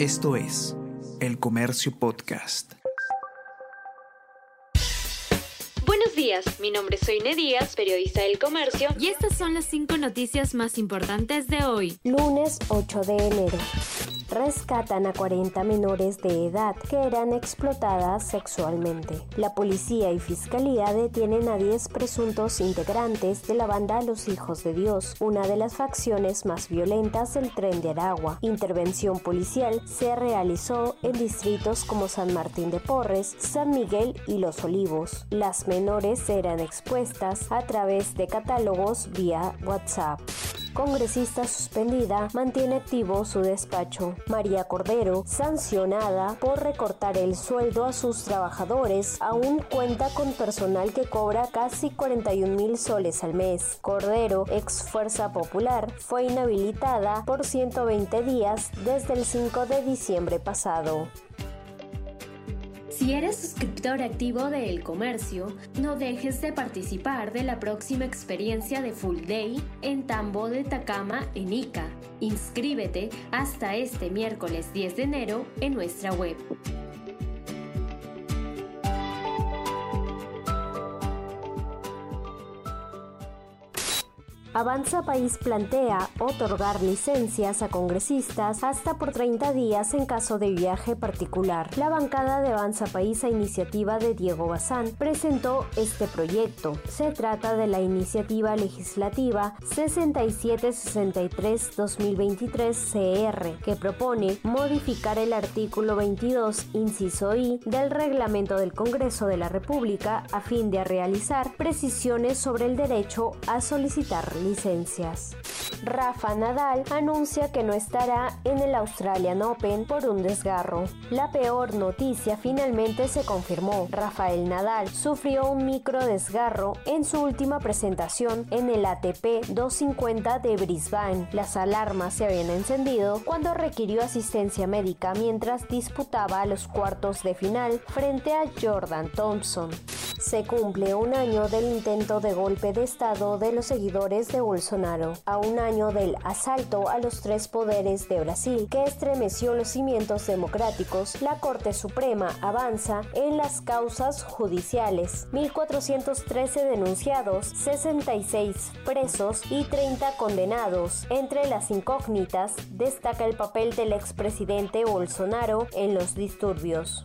Esto es El Comercio Podcast. Buenos días, mi nombre es Soine Díaz, periodista del Comercio, y estas son las cinco noticias más importantes de hoy. Lunes 8 de enero rescatan a 40 menores de edad que eran explotadas sexualmente. La policía y fiscalía detienen a 10 presuntos integrantes de la banda Los Hijos de Dios, una de las facciones más violentas del tren de Aragua. Intervención policial se realizó en distritos como San Martín de Porres, San Miguel y Los Olivos. Las menores eran expuestas a través de catálogos vía WhatsApp. Congresista suspendida mantiene activo su despacho. María Cordero, sancionada por recortar el sueldo a sus trabajadores, aún cuenta con personal que cobra casi 41 mil soles al mes. Cordero, ex Fuerza Popular, fue inhabilitada por 120 días desde el 5 de diciembre pasado. Si eres suscriptor activo de El Comercio, no dejes de participar de la próxima experiencia de Full Day en Tambo de Tacama en Ica. Inscríbete hasta este miércoles 10 de enero en nuestra web. Avanza País plantea otorgar licencias a congresistas hasta por 30 días en caso de viaje particular. La bancada de Avanza País a iniciativa de Diego Bazán presentó este proyecto. Se trata de la iniciativa legislativa 6763-2023 CR, que propone modificar el artículo 22, inciso I, del reglamento del Congreso de la República a fin de realizar precisiones sobre el derecho a solicitar licencias. Rafa Nadal anuncia que no estará en el Australian Open por un desgarro. La peor noticia finalmente se confirmó. Rafael Nadal sufrió un micro desgarro en su última presentación en el ATP 250 de Brisbane. Las alarmas se habían encendido cuando requirió asistencia médica mientras disputaba los cuartos de final frente a Jordan Thompson. Se cumple un año del intento de golpe de Estado de los seguidores de Bolsonaro, a un año del asalto a los tres poderes de Brasil que estremeció los cimientos democráticos, la Corte Suprema avanza en las causas judiciales. 1.413 denunciados, 66 presos y 30 condenados. Entre las incógnitas destaca el papel del expresidente Bolsonaro en los disturbios.